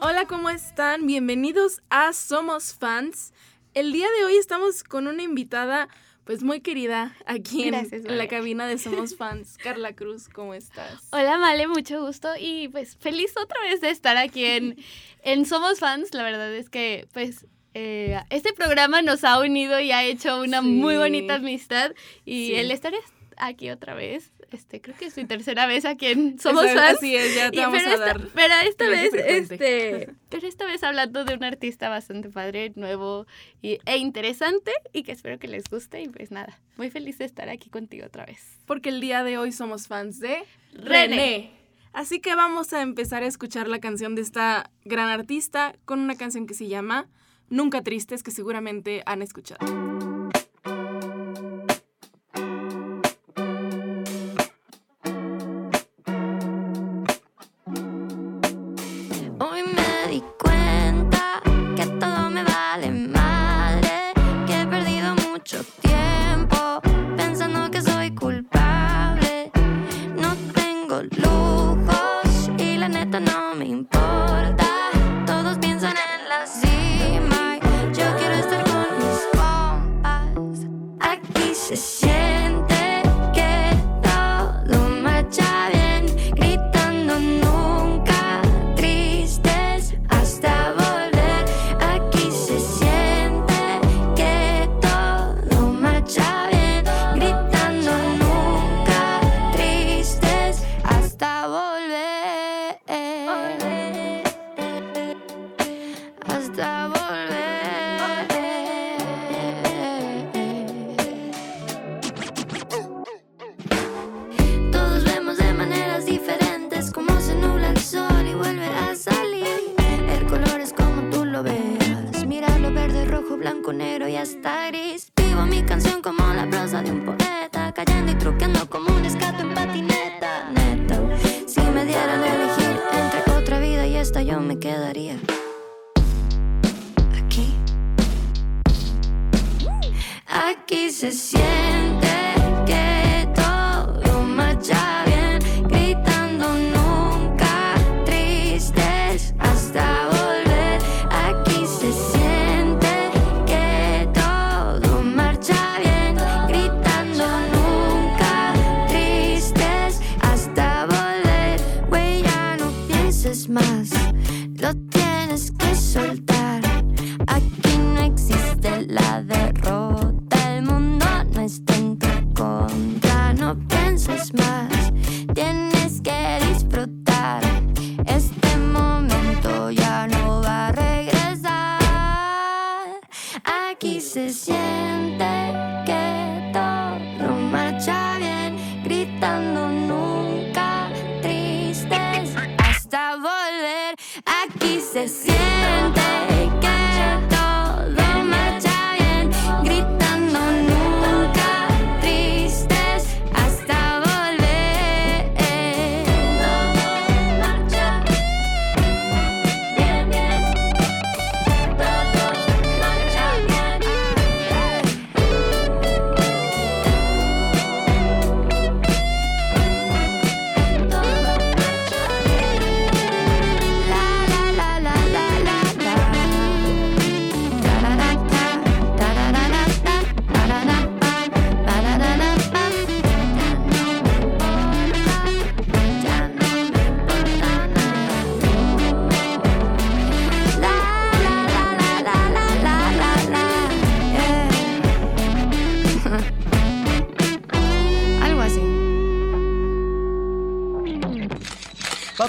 Hola, ¿cómo están? Bienvenidos a Somos Fans. El día de hoy estamos con una invitada pues muy querida aquí en, Gracias, en la Vale. cabina de Somos Fans. Carla Cruz, ¿cómo estás? Hola, Male, mucho gusto y pues feliz otra vez de estar aquí en, en Somos Fans. La verdad es que pues eh, este programa nos ha unido y ha hecho una Sí. muy bonita amistad y Sí. el estar es- aquí otra vez, este creo que es mi tercera vez aquí en Somos Fans. Así es, ya te Y- vamos pero, a esta, dar. pero esta vez, este, pero esta vez hablando de un artista bastante padre, nuevo y, e interesante y que espero que les guste y pues nada, muy feliz de estar aquí contigo otra vez. Porque el día de hoy somos fans de René. René. Así que vamos a empezar a escuchar la canción de esta gran artista con una canción que se llama Nunca Tristes, que seguramente han escuchado.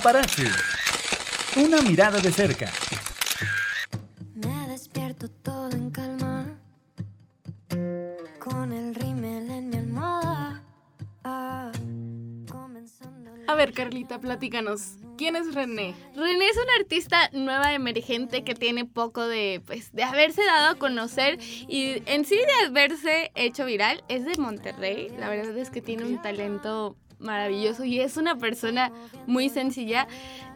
Paparazzi. Una mirada de cerca. Me despierto todo en calma Con el rímel en mi almohada ah, A ver, Carlita, platícanos. ¿Quién es René? René es una artista nueva emergente que tiene poco de, pues, de haberse dado a conocer y en sí de haberse hecho viral. Es de Monterrey. La verdad es que tiene un talento maravilloso y es una persona muy sencilla.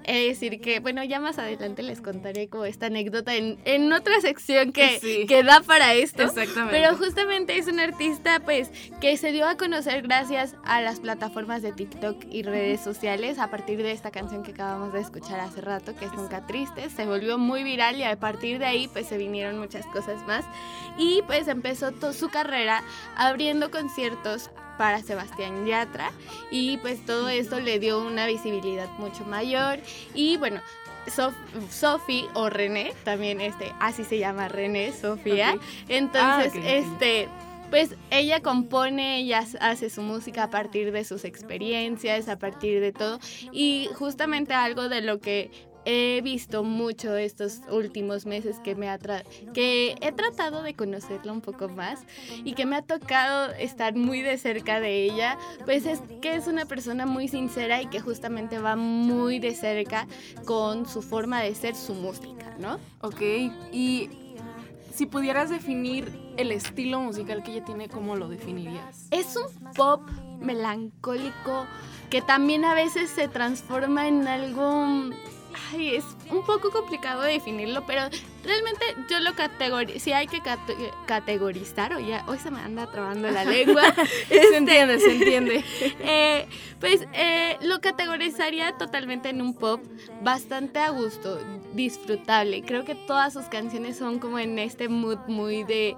Es decir, que bueno, ya más adelante les contaré como esta anécdota en, en otra sección que, Sí. que da para esto. Exactamente. Pero justamente es un artista pues que se dio a conocer gracias a las plataformas de TikTok y redes sociales a partir de esta canción que acabamos de escuchar hace rato, que es Nunca Triste. Se volvió muy viral y a partir de ahí pues se vinieron muchas cosas más. Y pues empezó su carrera abriendo conciertos para Sebastián Yatra. Y pues todo esto le dio una visibilidad mucho mayor. Y bueno Sof- Sophie o René también este así se llama René Sofía. Entonces Ah, este pues ella compone, ella hace su música a partir de sus experiencias, a partir de todo. Y justamente algo de lo que he visto mucho estos últimos meses que me ha tra- que he tratado de conocerla un poco más y que me ha tocado estar muy de cerca de ella, pues es que es una persona muy sincera y que justamente va muy de cerca con su forma de ser, su música, ¿no? Ok, y si pudieras definir el estilo musical que ella tiene, ¿cómo lo definirías? Es un pop melancólico que también a veces se transforma en algo... Ay, es un poco complicado de definirlo, pero realmente yo lo categorizo, si hay que cate- categorizar, o ya, hoy se me anda trabando la lengua, Se entiende, se entiende. eh, pues eh, lo categorizaría totalmente en un pop bastante a gusto, disfrutable. Creo que todas sus canciones son como en este mood muy de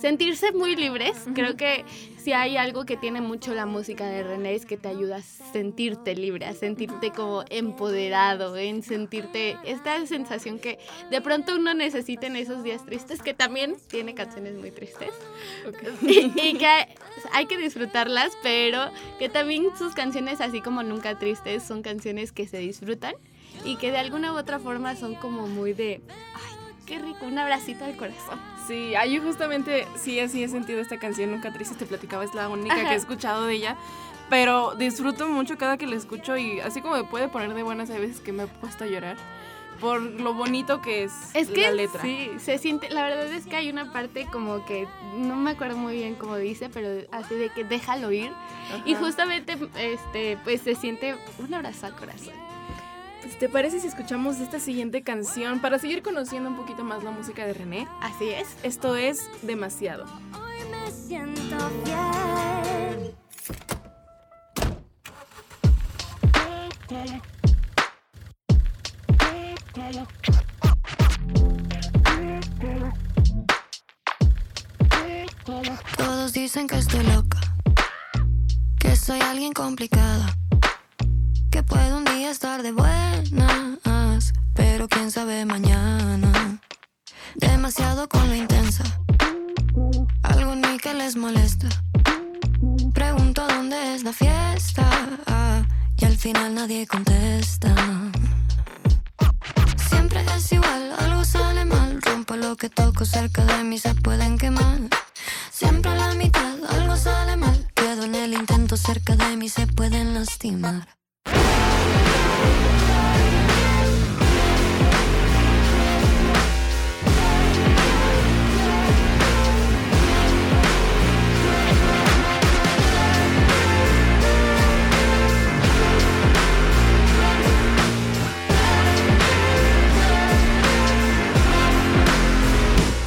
sentirse muy libres. Creo que si hay algo que tiene mucho la música de René es que te ayuda a sentirte libre, a sentirte como empoderado, en sentirte esta sensación que de pronto uno necesita en esos días tristes, que también tiene canciones muy tristes y, y que hay que disfrutarlas, pero que también sus canciones, así como Nunca Tristes, son canciones que se disfrutan y que de alguna u otra forma son como muy de, ay, qué rico, un abracito al corazón. Sí, ah, yo justamente sí así he sentido esta canción, Nunca Triste, te platicaba, es la única Ajá. que he escuchado de ella. Pero disfruto mucho cada que la escucho y así como me puede poner de buenas, hay veces que me he puesto a llorar por lo bonito que es, Es que la letra. sí, se siente, la verdad es que hay una parte como que, no me acuerdo muy bien cómo dice, pero así de que déjalo ir. Y Ajá. justamente, este, pues se siente un abrazo al corazón. Pues, ¿Te parece si escuchamos esta siguiente canción para seguir conociendo un poquito más la música de René? Así es. Esto es demasiado. Hoy me siento fiel. Todos dicen que estoy loca, que soy alguien complicada, que puedo un estar de buenas, pero quién sabe mañana. Demasiado con lo intensa, algo en mí que les molesta. Pregunto dónde es la fiesta y al final nadie contesta. Siempre es igual, algo sale mal. Rompo lo que toco cerca de mí, se pueden quemar. Siempre a la mitad, algo sale mal. Quedo en el intento cerca de mí, se pueden lastimar.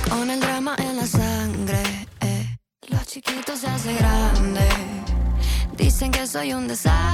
Con el drama en la sangre, eh, lo chiquito se hace grande. Dicen que soy un desastre,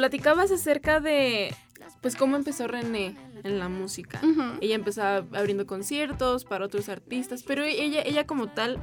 platicabas acerca de, pues, cómo empezó René en la música. Ella empezaba abriendo conciertos para otros artistas, pero ella, ella como tal,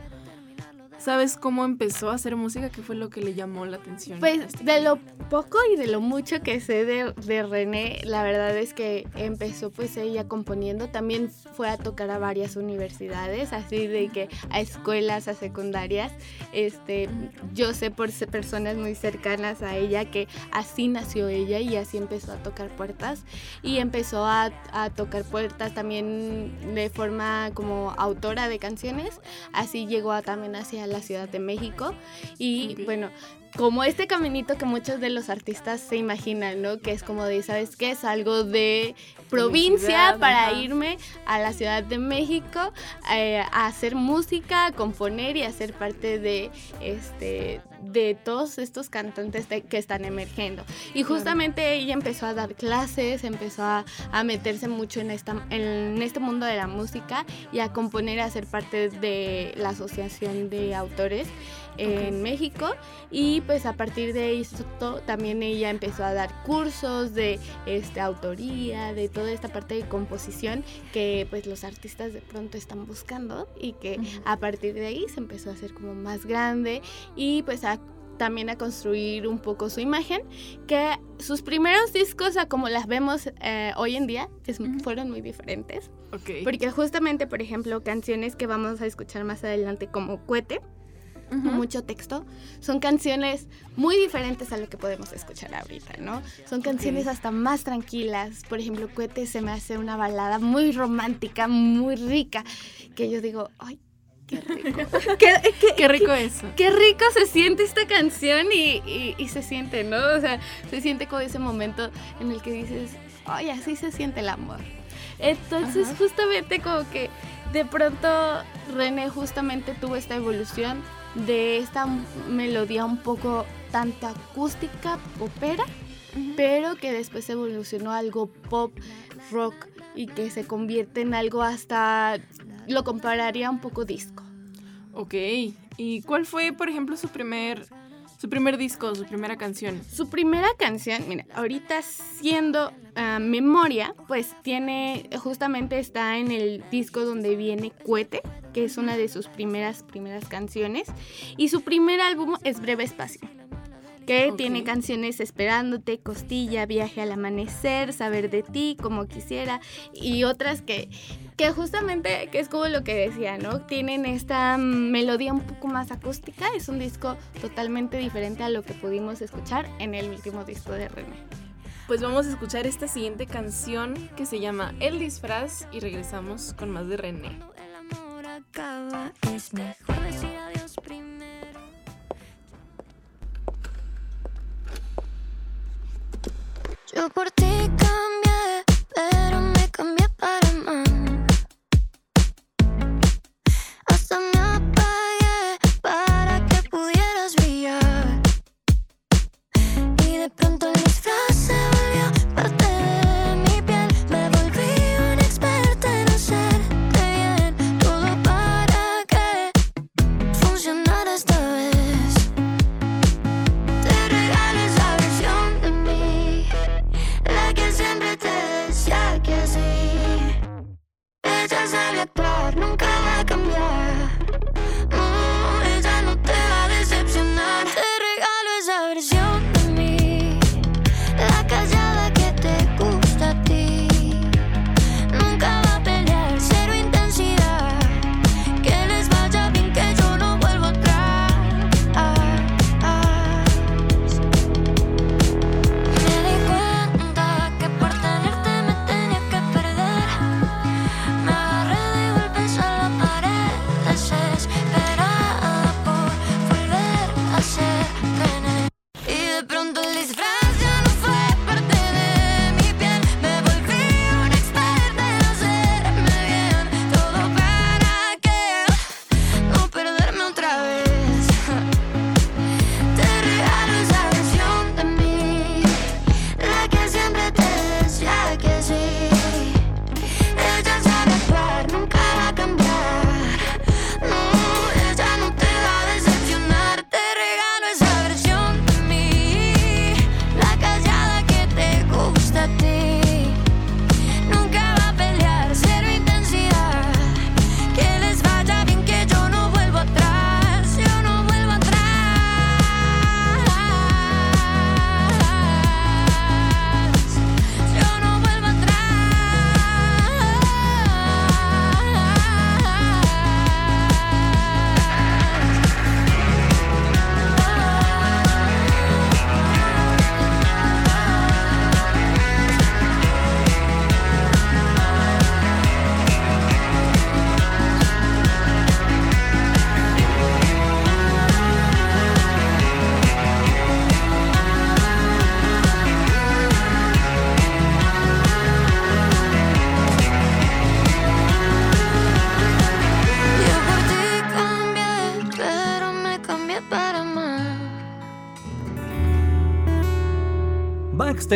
¿sabes cómo empezó a hacer música? ¿Qué fue lo que le llamó la atención? Pues este de lo poco y de lo mucho que sé de, de René, la verdad es que empezó pues ella componiendo, también fue a tocar a varias universidades, así de que a escuelas, a secundarias. Este, yo sé por personas muy cercanas a ella que así nació ella y así empezó a tocar puertas y empezó a, a tocar puertas también de forma como autora de canciones, así llegó a, también hacia la Ciudad de México y bueno, como este caminito que muchos de los artistas se imaginan, ¿no? Que es como de, ¿sabes qué? Es algo de provincia ciudad, para ajá. irme a la Ciudad de México eh, a hacer música, a componer y a ser parte de este de todos estos cantantes de- que están emergiendo. Y justamente ella empezó a dar clases, empezó a, a meterse mucho en, esta, en este mundo de la música y a componer, a ser parte de la Asociación de Autores en México. Y pues a partir de esto también ella empezó a dar cursos de este, autoría, de toda esta parte de composición que pues los artistas de pronto están buscando y que a partir de ahí se empezó a hacer como más grande. Y pues a también a construir un poco su imagen, que sus primeros discos, a como las vemos eh, hoy en día, es- fueron muy diferentes. Porque justamente, por ejemplo, canciones que vamos a escuchar más adelante como Cuete, Ujú. mucho texto, son canciones muy diferentes a lo que podemos escuchar ahorita, ¿no? Son canciones hasta más tranquilas. Por ejemplo, Cuete se me hace una balada muy romántica, muy rica, que yo digo, ay, qué rico. qué, qué- Qué rico eso. qué rico se siente esta canción y, y- y se siente, ¿no? O sea, se siente como ese momento en el que dices, ay, así se siente el amor. Entonces, Ajá. justamente como que de pronto René justamente tuvo esta evolución de esta melodía un poco tanto acústica, popera, pero que después evolucionó a algo pop, rock y que se convierte en algo hasta, lo compararía un poco disco. Ok. ¿Y cuál fue, por ejemplo, su primer, su primer disco, su primera canción? Su primera canción, mira, ahorita siendo ah, Memoria, pues tiene, justamente está en el disco donde viene Cuete, que es una de sus primeras, primeras canciones. Y su primer álbum es Breve Espacio, que Ok. tiene canciones Esperándote, Costilla, Viaje al Amanecer, Saber de ti, Como Quisiera, y otras que, que justamente, que es como lo que decía, ¿no? Tienen esta mm, melodía un poco más acústica, es un disco totalmente diferente a lo que pudimos escuchar en el último disco de René. Pues vamos a escuchar esta siguiente canción que se llama El disfraz y regresamos con más de René. el amor acaba. Es mejor decir adiós primero. Yo por ti cambié, pero me cambié para mal.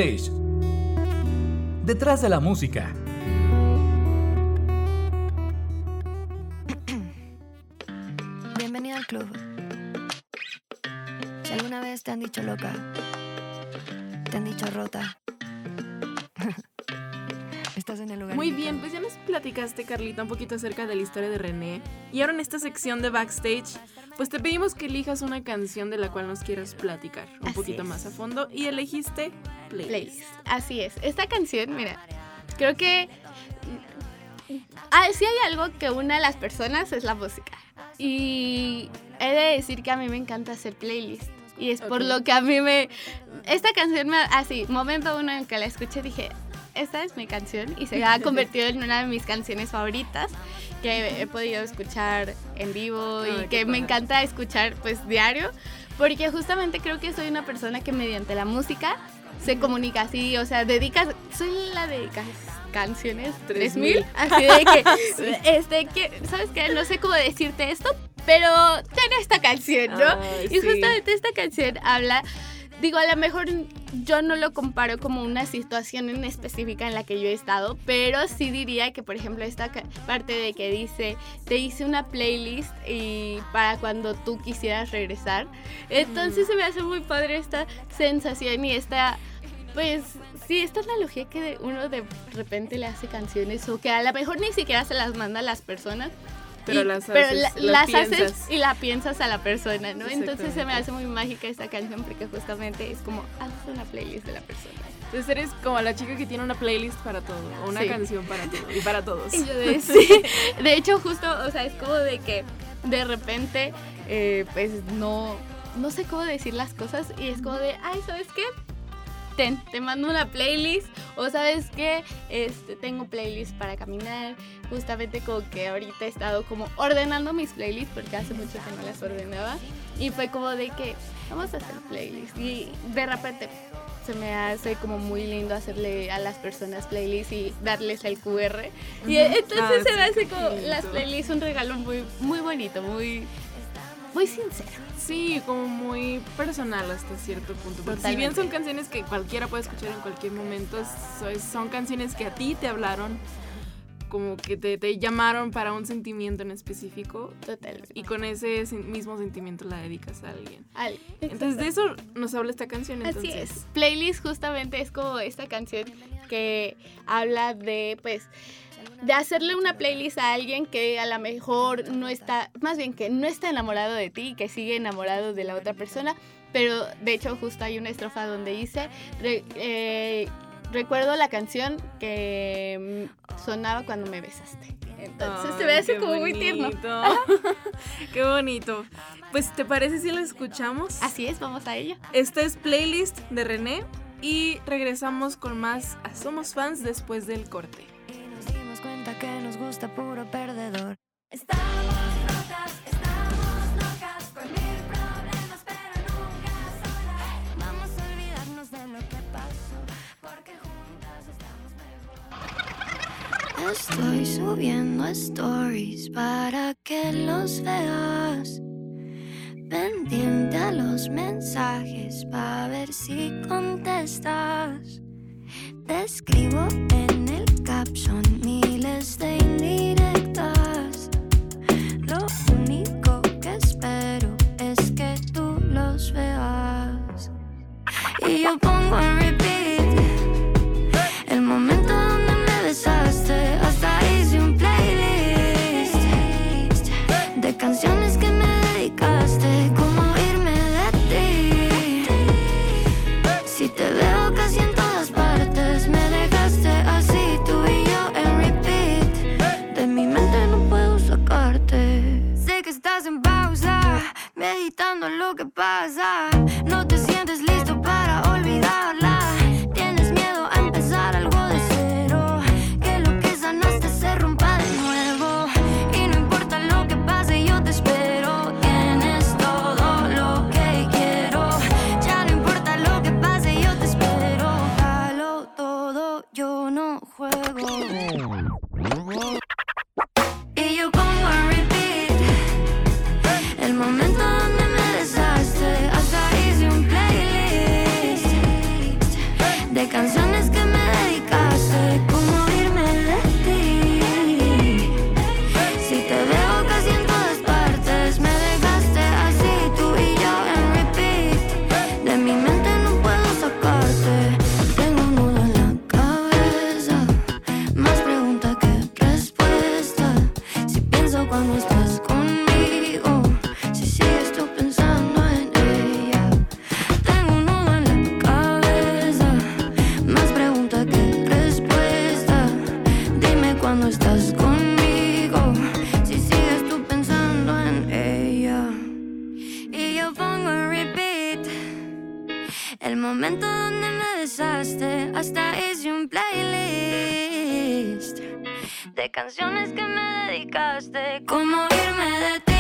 Backstage. Detrás de la música. Bienvenido al club. Si alguna vez te han dicho loca, te han dicho rota. Estás en el lugar. Muy bien, pues ya nos platicaste, Carlita, un poquito acerca de la historia de René. Y ahora en esta sección de backstage, pues te pedimos que elijas una canción de la cual nos quieras platicar un Así poquito es. más a fondo. Y elegiste Playlist. Playlist. Así es. Esta canción, mira, creo que ah, si hay algo que une a las personas es la música. Y he de decir que a mí me encanta hacer playlist. Y es por lo que a mí me... Esta canción, me, así, momento uno en que la escuché, dije, esta es mi canción. Y se ha convertido en una de mis canciones favoritas que he podido escuchar en vivo Ay, y que me encanta escuchar pues diario. Porque justamente creo que soy una persona que mediante la música se comunica así, o sea, dedicas, soy la de ca- canciones 3000, así de que, este, que, ¿sabes qué? No sé cómo decirte esto, pero ten esta canción, ¿no? Ay, y sí. justamente esta canción habla, digo, a lo mejor yo no lo comparo como una situación en específica en la que yo he estado, pero sí diría que, por ejemplo, esta parte de que dice, te hice una playlist y para cuando tú quisieras regresar. Entonces se me hace muy padre esta sensación y esta, pues, sí, esta analogía que uno de repente le hace canciones o que a lo mejor ni siquiera se las manda a las personas. Pero y- las pero haces, la- las las haces y la piensas a la persona, ¿no? Entonces se me hace muy mágica esta canción porque justamente es como haces una playlist de la persona. Entonces eres como la chica que tiene una playlist para todo, o una Sí. canción para todo, y para todos. Y yo de, sí. de hecho, justo, o sea, es como de que de repente, eh, pues no, no sé cómo decir las cosas y es como de, ay, ¿sabes qué? Ten, te mando una playlist o sabes qué, este, tengo playlist para caminar, justamente como que ahorita he estado como ordenando mis playlists porque hace mucho que no las ordenaba y fue como de que vamos a hacer playlist y de repente se me hace como muy lindo hacerle a las personas playlists y darles el QR. Y entonces Ah, se me hace como las playlists un regalo muy, muy bonito, muy, muy sincero. Sí, como muy personal hasta cierto punto. Porque si bien son canciones que cualquiera puede escuchar en cualquier momento, so- son canciones que a ti te hablaron, como que te, te llamaron para un sentimiento en específico. Totalmente. Y con ese mismo sentimiento la dedicas a alguien. Al- Entonces de eso nos habla esta canción. Entonces. Así es. Playlist justamente es como esta canción que habla de, pues, de hacerle una playlist a alguien que a lo mejor no está, más bien que no está enamorado de ti, que sigue enamorado de la otra persona, pero de hecho justo hay una estrofa donde dice, re- eh, recuerdo la canción que mm, sonaba cuando me besaste. Entonces se Ay, me hace como muy tierno. qué bonito. Pues, ¿te parece si la escuchamos? Así es, vamos a ello. Esta es playlist de René y regresamos con más a Somos Fans después del corte. Gusta puro perdedor. Estamos locas, estamos locas con mil problemas, pero nunca solas. Vamos a olvidarnos de lo que pasó. Porque juntas estamos mejor. Estoy subiendo stories para que los veas. Pendiente a los mensajes para ver si contestas. Te escribo en el caption miles de indirectas. Lo único que espero es que tú los veas. Y yo De canciones que me dedicaste, como irme de ti.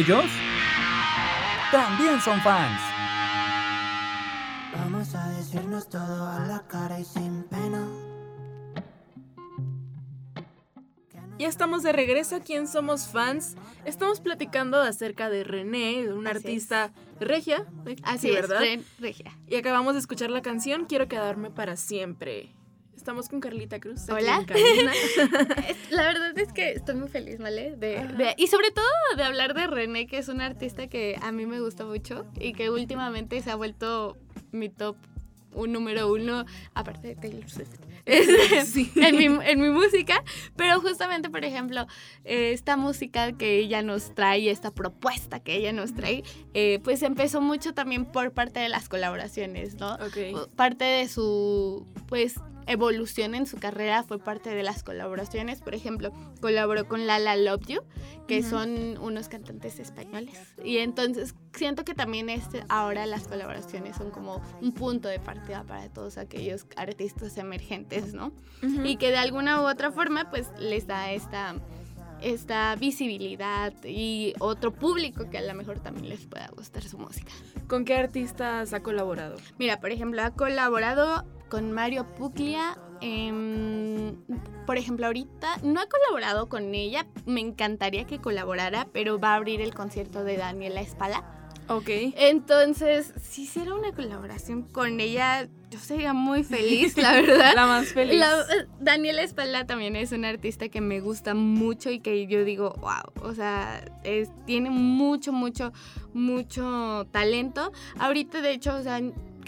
ellos también son fans. Vamos a decirnos todo a la cara y sin pena. Ya estamos de regreso aquí en Somos Fans. Estamos platicando acerca de René, una artista regia. Así es, ¿verdad? regia. Y acabamos de escuchar la canción Quiero quedarme para siempre. Estamos con Carlita Cruz. Hola. La verdad es que estoy muy feliz, ¿vale? De, y sobre todo de hablar de René, que es una artista que a mí me gusta mucho y que últimamente se ha vuelto mi top un número uno, aparte de Taylor Swift, sí. en, mi, en, mi, música, pero justamente, por ejemplo, esta música que ella nos trae, esta propuesta que ella nos trae, eh, pues empezó mucho también por parte de las colaboraciones, ¿no? Okay. Parte de su, pues, evolución en su carrera fue parte de las colaboraciones. Por ejemplo, colaboró con Lala Love You, que son unos cantantes españoles. Y entonces siento que también este, ahora las colaboraciones son como un punto de partida para todos aquellos artistas emergentes, ¿no? Y que de alguna u otra forma pues les da esta esta visibilidad y otro público que a lo mejor también les pueda gustar su música. ¿Con qué artistas ha colaborado? Mira, por ejemplo, ha colaborado con Mario Puglia. em, por ejemplo, ahorita no ha colaborado con ella. Me encantaría que colaborara, pero va a abrir el concierto de Daniela Espala. Ok. Entonces, si hiciera una colaboración con ella, yo sería muy feliz, la verdad. La más feliz. La- eh, Daniela Espalda también es una artista que me gusta mucho y que yo digo, wow, o sea, es- tiene mucho, mucho, mucho talento. Ahorita, de hecho, o sea,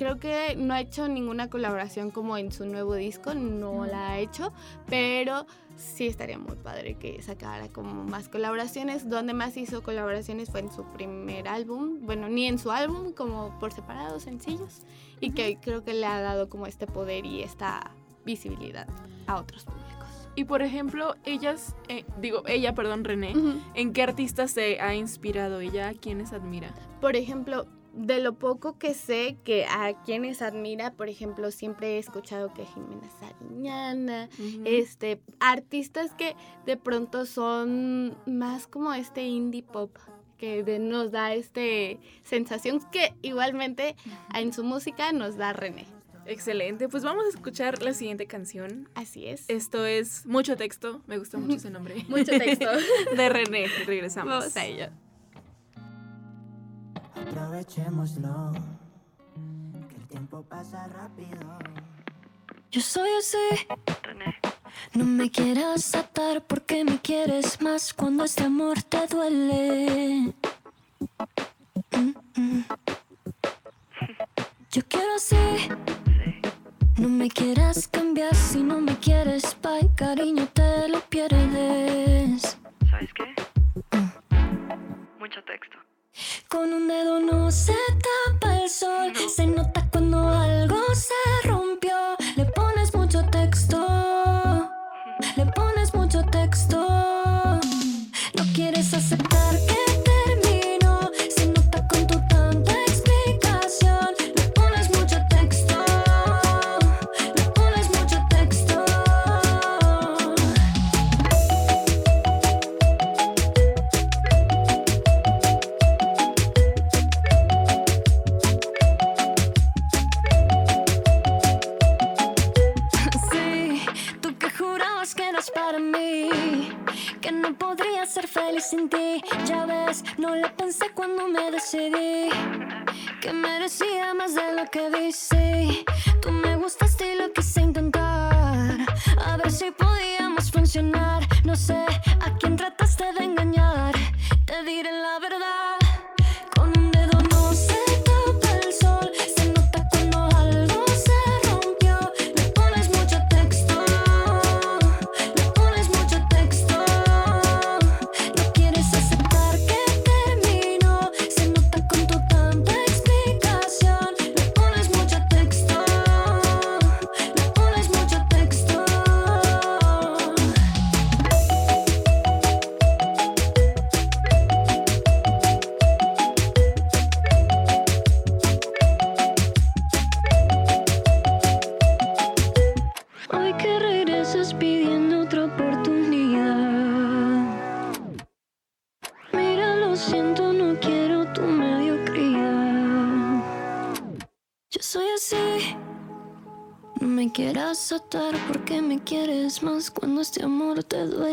creo que no ha hecho ninguna colaboración como en su nuevo disco, no la ha hecho, pero sí estaría muy padre que sacara como más colaboraciones. Donde más hizo colaboraciones fue en su primer álbum, bueno, ni en su álbum, como por separado, sencillos, y que creo que le ha dado como este poder y esta visibilidad a otros públicos. Y por ejemplo, ellas, eh, digo, ella, perdón, René, Ujú. ¿en qué artista se ha inspirado ella? ¿A quiénes admira? Por ejemplo, de lo poco que sé que a quienes admira, por ejemplo, siempre he escuchado que Jimena Sariñana, este, artistas que de pronto son más como este indie pop que de- nos da este sensación que igualmente en su música nos da René. Excelente, pues vamos a escuchar la siguiente canción. Así es. Esto es Mucho Texto, me gusta mucho ese nombre. Mucho texto. De René, regresamos. Vamos a ello. Aprovechémoslo, que el tiempo pasa rápido. Yo soy así. No me quieras atar porque me quieres más cuando este amor te duele. Mm, mm. Yo quiero así. No me quieras cambiar si no me quieres, bye, cariño, te lo pierdes. ¿Sabes qué? Mucho texto. Con un dedo no se cuando este amor te duele.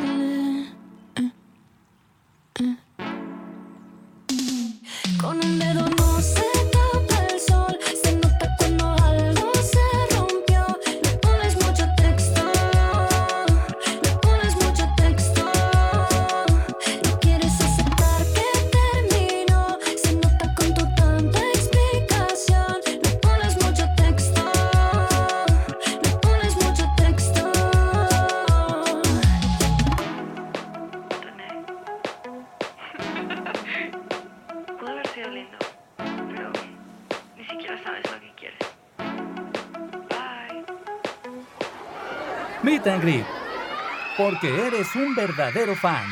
Porque eres un verdadero fan.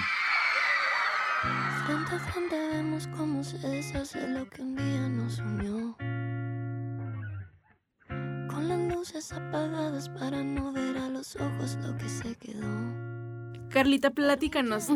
Frente a frente vemos cómo se deshace lo que un día nos unió. Con las luces apagadas para no ver a los ojos lo que se quedó. Carlita, platícanos.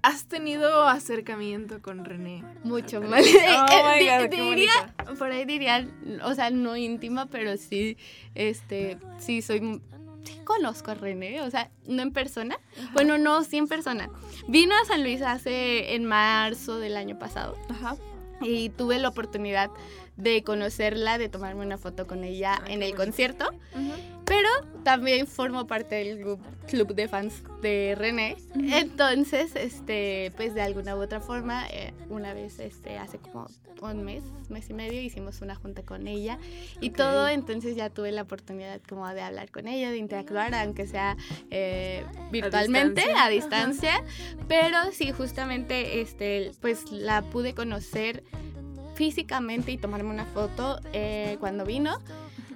¿Has tenido acercamiento con René? Mucho más. Oh qué diría, por ahí diría, o sea, no íntima, pero sí, este, sí soy, sí conozco a René, o sea, no en persona. Bueno, no, sí en persona. Vino a San Luis hace, en marzo del año pasado. Ajá. Y tuve la oportunidad de conocerla, de tomarme una foto con ella en el concierto. Pero también formo parte del club de fans de René. Entonces, este, pues de alguna u otra forma, eh, una vez, este, hace como un mes, mes y medio, hicimos una junta con ella y todo. Entonces ya tuve la oportunidad como de hablar con ella, de interactuar, aunque sea eh, virtualmente, distancia. a distancia. Pero sí, justamente, este, pues la pude conocer físicamente y tomarme una foto eh, cuando vino.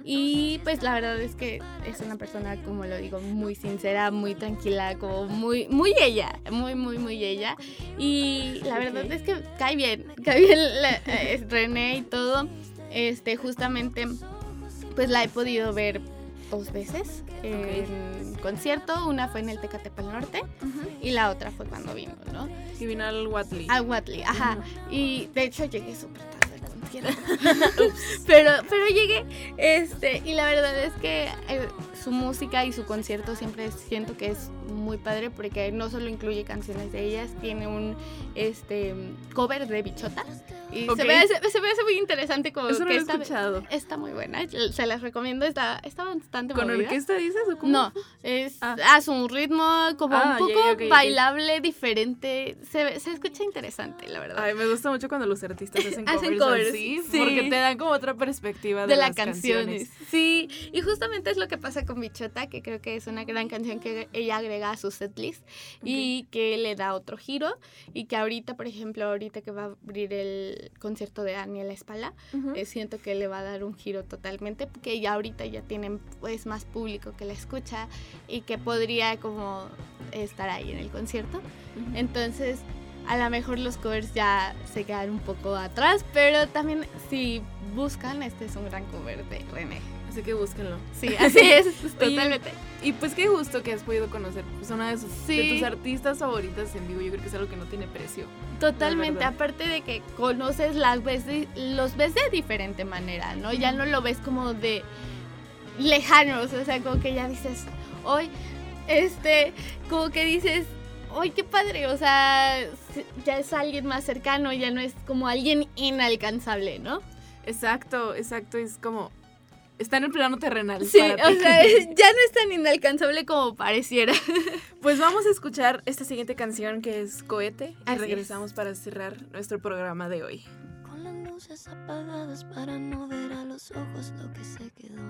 Y pues la verdad es que es una persona, como lo digo, muy sincera, muy tranquila, como muy, muy ella, muy, muy, muy ella. Y la verdad es que cae bien, cae bien la- eh, René y todo. Este, justamente, pues la he podido ver dos veces en concierto. Una fue en el Tecate Pal Norte y la otra fue cuando vino, ¿no? Y vino al Watley. Al Watley, ajá. Y de hecho llegué súper tarde al concierto. pero, pero llegué, este, y la verdad es que eh, su música y su concierto siempre siento que es muy padre porque no solo incluye canciones de ellas, tiene un este cover de Bichota. Y se, me hace, se me hace muy interesante como Eso no que lo he está, escuchado. está muy buena. Se las recomiendo, está, está bastante ¿Con movida. orquesta dices o cómo? No, es Ah. a su ritmo como Ah, un poco bailable, diferente. Se, se escucha interesante, la verdad. Ay, me gusta mucho cuando los artistas hacen Hacen covers, así, sí. porque te dan como otra perspectiva de, de las las canciones. Sí, y justamente es lo que pasa con Bichota, que creo que es una gran canción que ella agrega a su setlist y que le da otro giro y que ahorita, por ejemplo, ahorita que va a abrir el concierto de Daniela Espala, eh, siento que le va a dar un giro totalmente, porque ya ahorita ya tienen pues más público que la escucha y que podría como estar ahí en el concierto. Entonces, a lo mejor los covers ya se quedan un poco atrás, pero también si buscan, este es un gran cover de René. Así que búsquenlo. Sí, así es, totalmente. Y pues qué gusto que has podido conocer pues, una de, sus- de tus artistas favoritas en vivo. Yo creo que es algo que no tiene precio. Totalmente, aparte de que conoces las de- los ves de diferente manera, ¿no? Ya no lo ves como de lejanos, o sea, como que ya dices, hoy, este, como que dices, hoy qué padre, o sea, ya es alguien más cercano, ya no es como alguien inalcanzable, ¿no? Exacto, exacto. Es como. Está en el plano terrenal. Sí, para o ti. sea, ya no es tan inalcanzable como pareciera. Pues vamos a escuchar esta siguiente canción que es Cohete. Y Así es. regresamos para cerrar nuestro programa de hoy. Con las luces apagadas para no ver a los ojos lo que se quedó.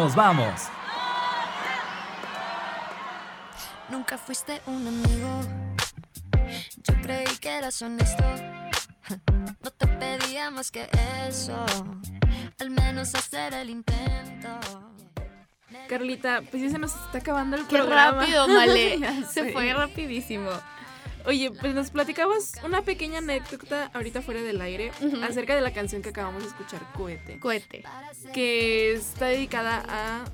Nos vamos. Nunca fuiste un amigo. Yo creí que eras honesto. No te pedía más que eso. Al menos hacer el intento. Carlita, pues ya se nos está acabando el Qué programa. rápido, Male. Se fue rapidísimo. Oye, pues nos platicabas una pequeña anécdota ahorita fuera del aire acerca de la canción que acabamos de escuchar, Cohete. Cohete. Que está dedicada a.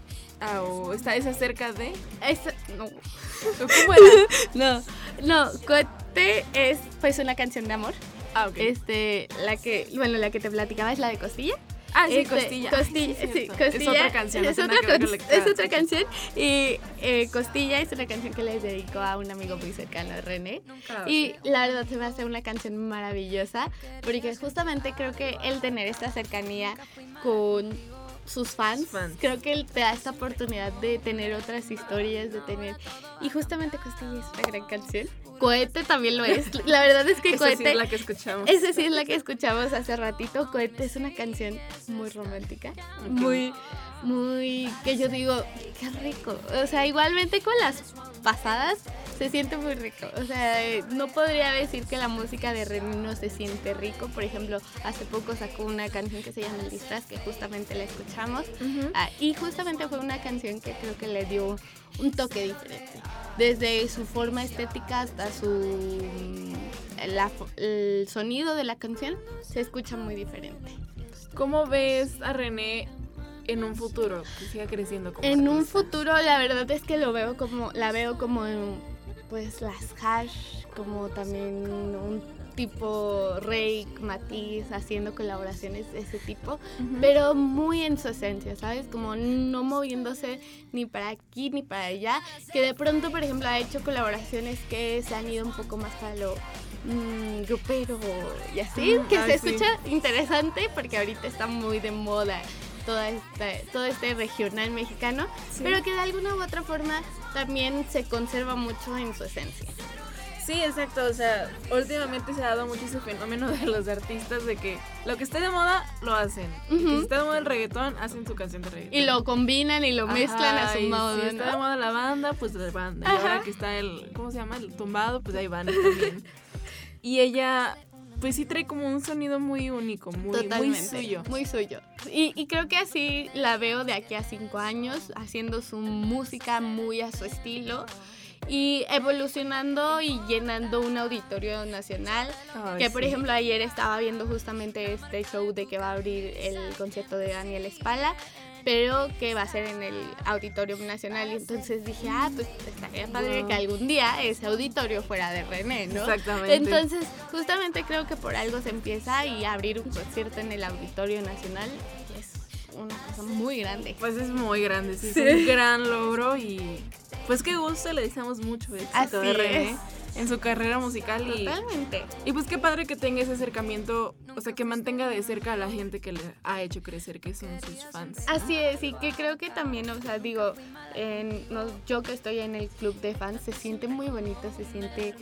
a- o está, es acerca de. Es, no. ¿Cómo era? No, no, Cohete es pues una canción de amor. Ah, ok. Este, la que, bueno, la que te platicaba es la de Costilla. Ah, sí, Este, Costilla. Costilla, sí, sí. Costilla. Es otra canción. Es otra, con- es canción. Y eh, Costilla es una canción que les dedico a un amigo muy cercano, René. Ok. Y la verdad se me hace una canción maravillosa porque justamente creo que el tener esta cercanía con sus fans, fans. creo que él te da esta oportunidad de tener otras historias, de tener... Y justamente Costilla es una gran canción. Cohete también lo es. La verdad es que Esa sí Cohete... es la que escuchamos. Esa sí es la que escuchamos hace ratito. Cohete es una canción muy romántica, muy, muy, que yo digo, qué rico. O sea, igualmente con las pasadas se siente muy rico. O sea, no podría decir que la música de René no se siente rico. Por ejemplo, hace poco sacó una canción que se llama El Disfraz, que justamente la escuchamos. Ah, y justamente fue una canción que creo que le dio un toque diferente. Desde su forma estética hasta su mm, la el sonido de la canción se escucha muy diferente. ¿Cómo ves a René en un futuro que siga creciendo como En un futuro la verdad es que lo veo como la veo como en, pues las hash, como también un tipo Rake, Matiz haciendo colaboraciones de ese tipo, Ujú. pero muy en su esencia, ¿sabes? Como no moviéndose ni para aquí ni para allá, que de pronto, por ejemplo, ha hecho colaboraciones que se han ido un poco más para lo mm, grupero y así, Mm, que se sí. escucha interesante porque ahorita está muy de moda toda esta, todo este regional mexicano, Sí. pero que de alguna u otra forma también se conserva mucho en su esencia. Sí, exacto. O sea, últimamente se ha dado mucho ese fenómeno de los artistas de que lo que esté de moda lo hacen. Y que Ujú. si está de moda el reggaetón, hacen su canción de reggaetón. Y lo combinan y lo mezclan a Ajá, su y modo, Si está de ¿no? moda la banda, pues la banda. Y Ajá. ahora que está el, ¿cómo se llama? El tumbado, pues ahí van también. y ella, pues sí trae como un sonido muy único, muy, muy Totalmente. suyo. Muy suyo. Y, y creo que así la veo de aquí a cinco años, haciendo su música muy a su estilo y evolucionando y llenando un auditorio nacional. Ay, que por sí. ejemplo ayer estaba viendo justamente este show de que va a abrir el concierto de Daniel Espala pero que va a ser en el Auditorio Nacional. Y entonces dije, ah, pues estaría padre que algún día ese auditorio fuera de René, ¿no? Exactamente. Entonces, justamente creo que por algo se empieza y abrir un concierto en el Auditorio Nacional es una cosa muy grande. Pues es muy grande, sí, Sí. es un gran logro y pues qué gusto, le deseamos mucho éxito Así de René es. En su carrera musical y, Totalmente. y pues qué padre que tenga ese acercamiento, o sea, que mantenga de cerca a la gente que le ha hecho crecer, que son sus fans. ¿no? Así es, y que creo que también, o sea, digo, en- no- yo que estoy en el club de fans, se siente muy bonito, se siente,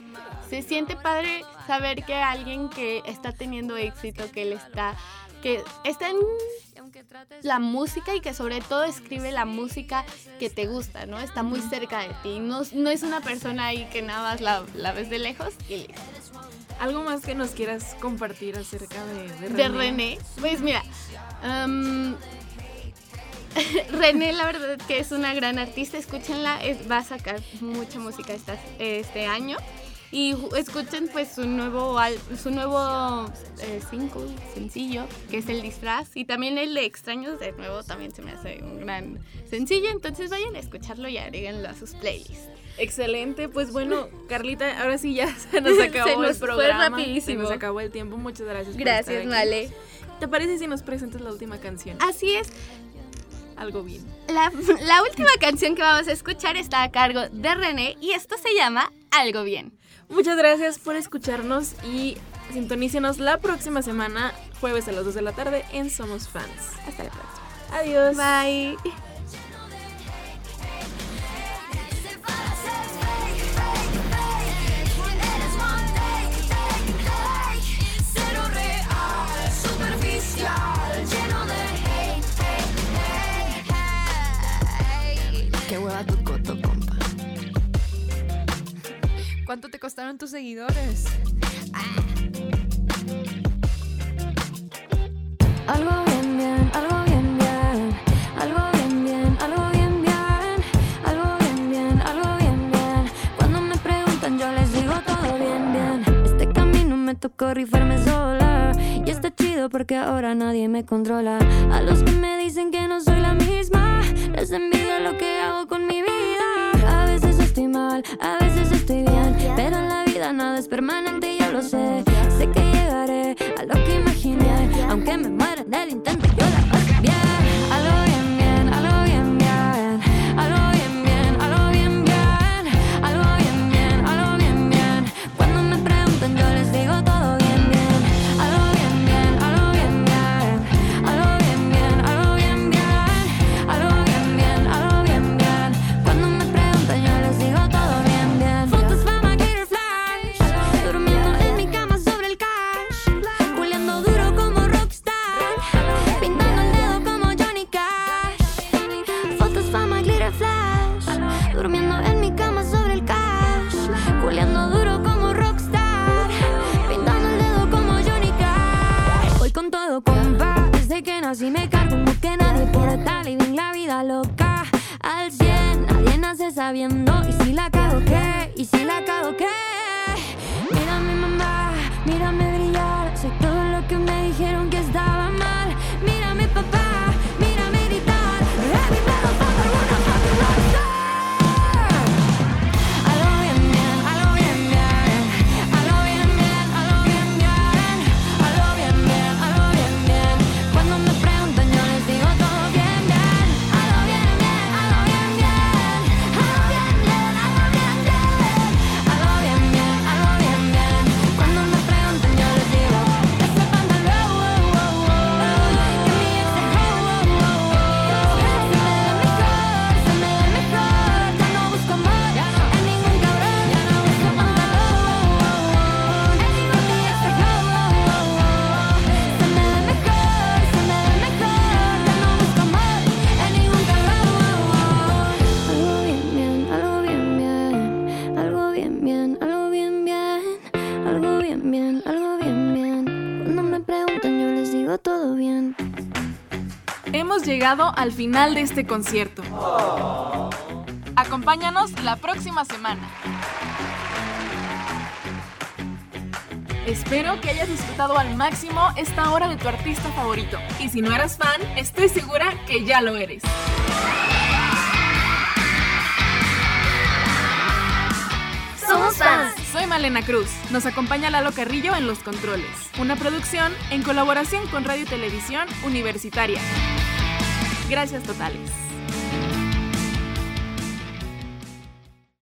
se siente padre saber que alguien que está teniendo éxito, que él está, que está en la música y que sobre todo escribe la música que te gusta, ¿no? Está muy cerca de ti, no, no es una persona ahí que nada más la, la ves de lejos y listo. ¿Algo más que nos quieras compartir acerca de, de René? De René. Pues mira, René la verdad que es una gran artista, escúchenla, es- va a sacar mucha música esta- este año. Y escuchen pues su nuevo su nuevo eh, single, sencillo, que es el disfraz. Y también el de extraños, de nuevo, también se me hace un gran sencillo. Entonces vayan a escucharlo y agréguenlo a sus playlists. Excelente, pues bueno, Carlita, ahora sí ya se nos acabó Se nos el fue programa. rapidísimo. Se nos acabó el tiempo. Muchas gracias. por Gracias, estar aquí. Vale. ¿Te parece si nos presentas la última canción? Así es, Algo bien. La, la última canción que vamos a escuchar está a cargo de René y esto se llama Algo Bien. Muchas gracias por escucharnos y sintonícenos la próxima semana, jueves a las 2 de la tarde en Somos Fans. Hasta la próxima. Adiós. Bye. Qué hueva tu coto, compa. ¿Cuánto te costaron tus seguidores? Ah. Algo bien, bien, algo bien, bien. Algo bien, bien, algo bien, bien. Algo bien, bien, algo bien, bien. Cuando me preguntan, yo les digo todo bien, bien. Este camino me tocó rifarme sola. Y está chido porque ahora nadie me controla. A los que me dicen que no soy la misma les envidio lo que hago con mi vida. A veces estoy mal, a veces estoy bien. Pero en la vida nada es permanente, yo lo sé. Sé que llegaré a lo que imaginé. Aunque me muera en el intento, sabiendo. Y si la cago, ¿qué? Y si la cago, ¿qué? Mi mamá, mírame brillar. Soy todo lo que me dijeron que estaba mal. Mi papá, llegado al final de este concierto. Acompáñanos la próxima semana. Espero que hayas disfrutado al máximo esta hora de tu artista favorito. Y si no eras fan, estoy segura que ya lo eres. Somos fans. Soy Malena Cruz. Nos acompaña Lalo Carrillo en los controles. Una producción en colaboración con Radio y Televisión Universitaria. Gracias totales.